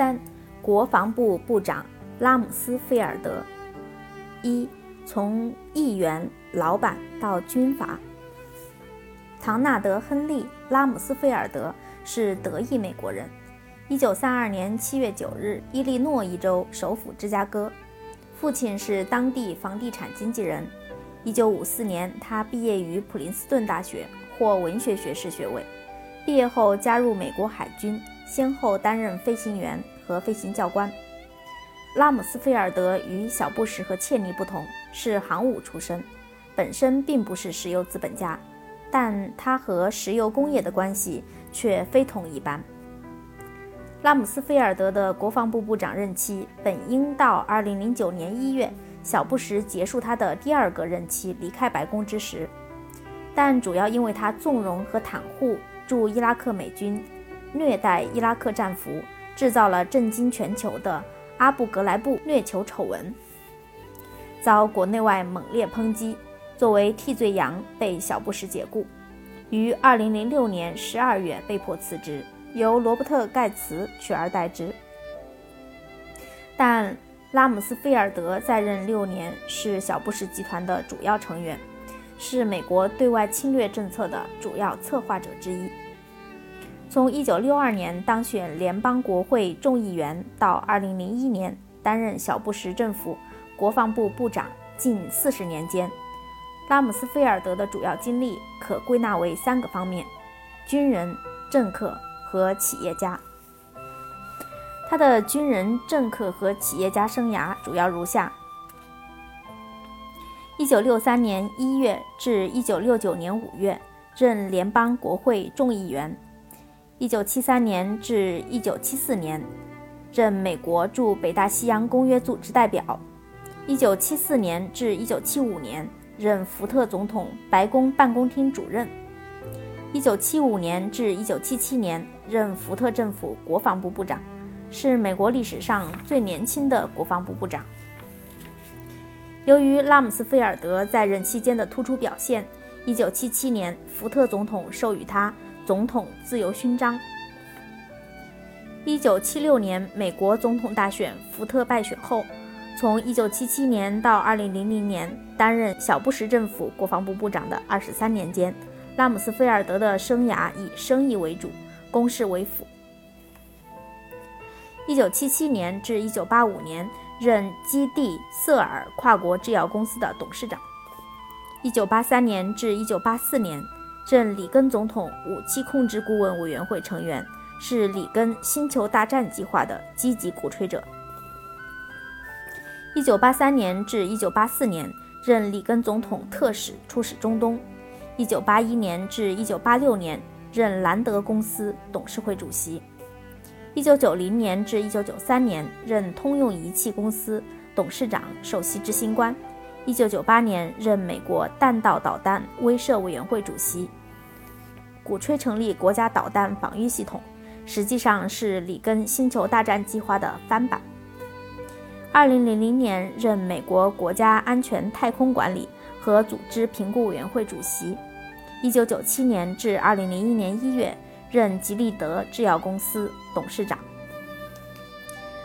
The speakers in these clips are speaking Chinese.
三、国防部部长拉姆斯菲尔德。一、从议员、老板到军阀。唐纳德·亨利·拉姆斯菲尔德是德裔美国人。1932年7月9日，伊利诺伊州首府芝加哥，父亲是当地房地产经纪人。1954年，他毕业于普林斯顿大学，获文学学士学位。毕业后加入美国海军，先后担任飞行员和飞行教官。拉姆斯菲尔德与小布什和切尼不同，是航母出身，本身并不是石油资本家，但他和石油工业的关系却非同一般。拉姆斯菲尔德的国防部部长任期本应到2009年1月，小布什结束他的第二个任期离开白宫之时，但主要因为他纵容和袒护驻伊拉克美军虐待伊拉克战俘，制造了震惊全球的阿布格莱布虐囚丑闻，遭国内外猛烈抨击，作为替罪羊被小布什解雇，于2006年12月被迫辞职。由罗伯特·盖茨取而代之，但拉姆斯菲尔德在任六年，是小布什集团的主要成员，是美国对外侵略政策的主要策划者之一。从1962年当选联邦国会众议员到2001年担任小布什政府国防部部长，近四十年间，拉姆斯菲尔德的主要经历可归纳为三个方面：军人、政客。和企业家，他的军人、政客和企业家生涯主要如下：一九六三年一月至一九六九年五月，任联邦国会众议员；一九七三年至一九七四年，任美国驻北大西洋公约组织代表；一九七四年至一九七五年，任福特总统白宫办公厅主任。一九七五年至一九七七年任福特政府国防部部长，是美国历史上最年轻的国防部部长。由于拉姆斯菲尔德在任期间的突出表现，一九七七年福特总统授予他总统自由勋章。一九七六年美国总统大选，福特败选后，从一九七七年到二零零零年担任小布什政府国防部部长的二十三年间。拉姆斯菲尔德的生涯以生意为主，公事为辅。一九七七年至一九八五年任基地瑟尔跨国制药公司的董事长。一九八三年至一九八四年任里根总统武器控制顾问委员会成员，是里根星球大战计划的积极鼓吹者。一九八三年至一九八四年任里根总统特使，出使中东。一九八一年至一九八六年任兰德公司董事会主席，一九九零年至一九九三年任通用仪器公司董事长、首席执行官，一九九八年任美国弹道导弹威慑委员会主席，鼓吹成立国家导弹防御系统，实际上是里根星球大战计划的翻版。二零零零年任美国国家安全太空管理和组织评估委员会主席。一九九七年至二零零一年一月，任吉利德制药公司董事长。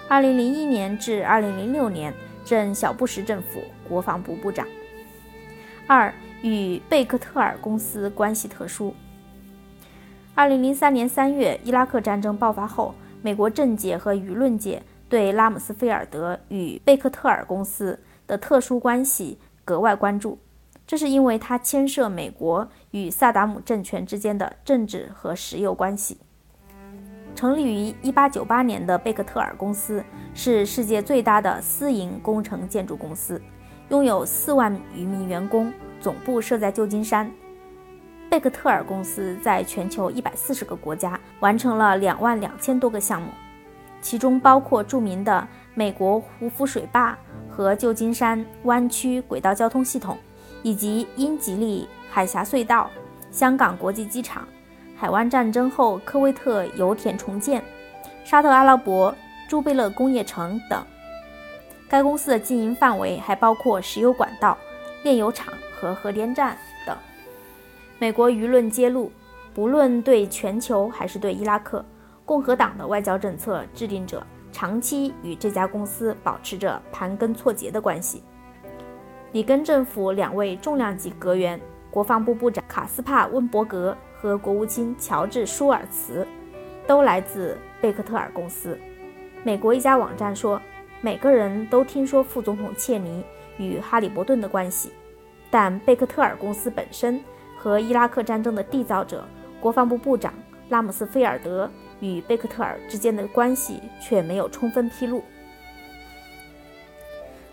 二零零一年至二零零六年，任小布什政府国防部部长。二与贝克特尔公司关系特殊。二零零三年三月，伊拉克战争爆发后，美国政界和舆论界对拉姆斯菲尔德与贝克特尔公司的特殊关系格外关注。这是因为它牵涉美国与萨达姆政权之间的政治和石油关系。成立于1898年的贝克特尔公司是世界最大的私营工程建筑公司，拥有4万余名员工，总部设在旧金山。贝克特尔公司在全球140个国家完成了2万两千多个项目，其中包括著名的美国胡佛水坝和旧金山湾区轨道交通系统。以及英吉利海峡隧道、香港国际机场、海湾战争后科威特油田重建、沙特阿拉伯朱贝勒工业城等。该公司的经营范围还包括石油管道、炼油厂和核电站等。美国舆论揭露，不论对全球还是对伊拉克，共和党的外交政策制定者长期与这家公司保持着盘根错节的关系。里根政府两位重量级阁员，国防部部长卡斯帕·温伯格和国务卿乔治·舒尔茨，都来自贝克特尔公司。美国一家网站说，每个人都听说副总统切尼与哈里伯顿的关系，但贝克特尔公司本身和伊拉克战争的缔造者国防部部长拉姆斯菲尔德与贝克特尔之间的关系却没有充分披露。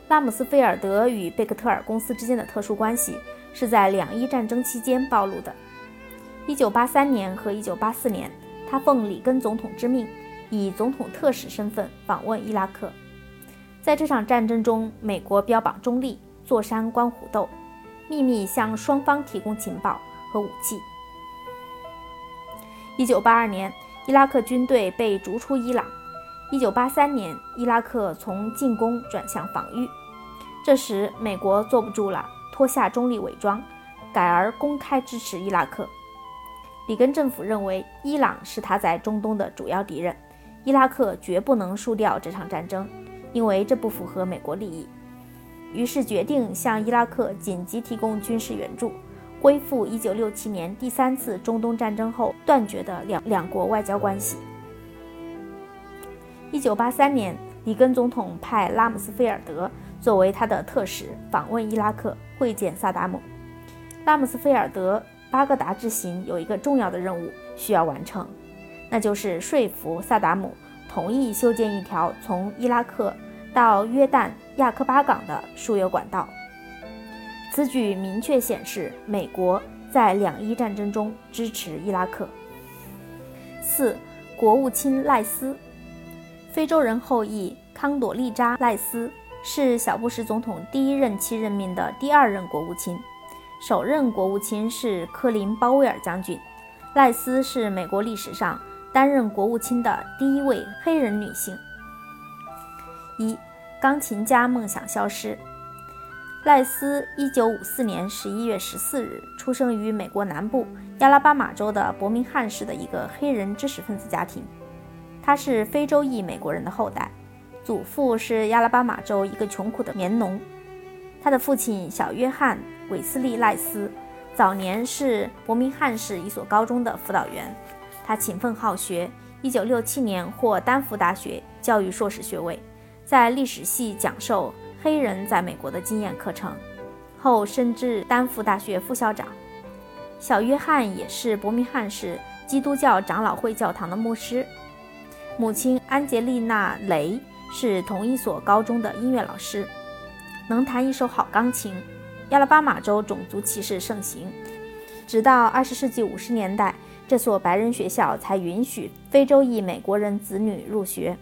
拉姆斯菲尔德与贝克特尔公司之间的特殊关系是在两伊战争期间暴露的。1983年和1984年，他奉里根总统之命，以总统特使身份访问伊拉克。在这场战争中，美国标榜中立，坐山观虎斗，秘密向双方提供情报和武器。1982年，伊拉克军队被逐出伊朗。1983年，伊拉克从进攻转向防御。这时，美国坐不住了，脱下中立伪装，改而公开支持伊拉克。里根政府认为，伊朗是他在中东的主要敌人，伊拉克绝不能输掉这场战争，因为这不符合美国利益。于是决定向伊拉克紧急提供军事援助，恢复1967年第三次中东战争后断绝的两两国外交关系。1983年，里根总统派拉姆斯菲尔德。作为他的特使访问伊拉克会见萨达姆，拉姆斯菲尔德巴格达之行有一个重要的任务需要完成，那就是说服萨达姆同意修建一条从伊拉克到约旦亚克巴港的输油管道。此举明确显示美国在两伊战争中支持伊拉克。四，国务卿赖斯，非洲人后裔康朵利扎赖斯。是小布什总统第一任期任命的第二任国务卿，首任国务卿是科林·鲍威尔将军。赖斯是美国历史上担任国务卿的第一位黑人女性。一，钢琴家梦想消失。赖斯1954年11月14日出生于美国南部亚拉巴马州的伯明翰市的一个黑人知识分子家庭，他是非洲裔美国人的后代。祖父是亚拉巴马州一个穷苦的棉农，他的父亲小约翰·韦斯利·赖斯早年是伯明翰市一所高中的辅导员。他勤奋好学，1967年获丹佛大学教育硕士学位，在历史系讲授黑人在美国的经验课程，后升至丹佛大学副校长。小约翰也是伯明翰市基督教长老会教堂的牧师，母亲安杰丽娜·雷。是同一所高中的音乐老师，能弹一手好钢琴。亚拉巴马州种族歧视盛行，直到二十世纪五十年代，这所白人学校才允许非洲裔美国人子女入学。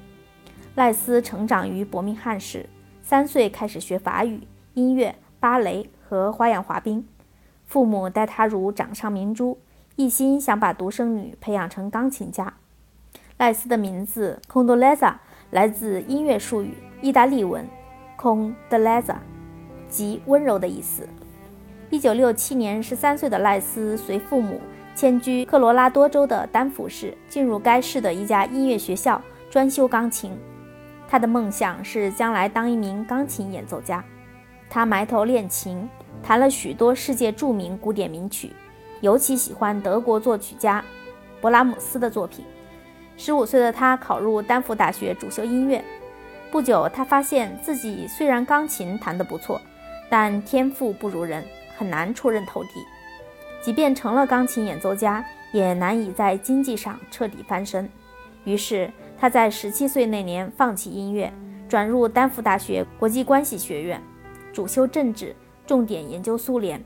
赖斯成长于伯明翰市，三岁开始学法语、音乐、芭蕾和花样滑冰。父母待他如掌上明珠，一心想把独生女培养成钢琴家。赖斯的名字 Condoleza。来自音乐术语意大利文 Condolezza 即温柔的意思。一九六七年，十三岁的赖斯随父母迁居科罗拉多州的丹佛市，进入该市的一家音乐学校专修钢琴。他的梦想是将来当一名钢琴演奏家。他埋头练琴，弹了许多世界著名古典名曲，尤其喜欢德国作曲家勃拉姆斯的作品。十五岁的他考入丹佛大学，主修音乐。不久，他发现自己虽然钢琴弹得不错，但天赋不如人，很难出人头地。即便成了钢琴演奏家，也难以在经济上彻底翻身。于是，他在十七岁那年放弃音乐，转入丹佛大学国际关系学院，主修政治，重点研究苏联。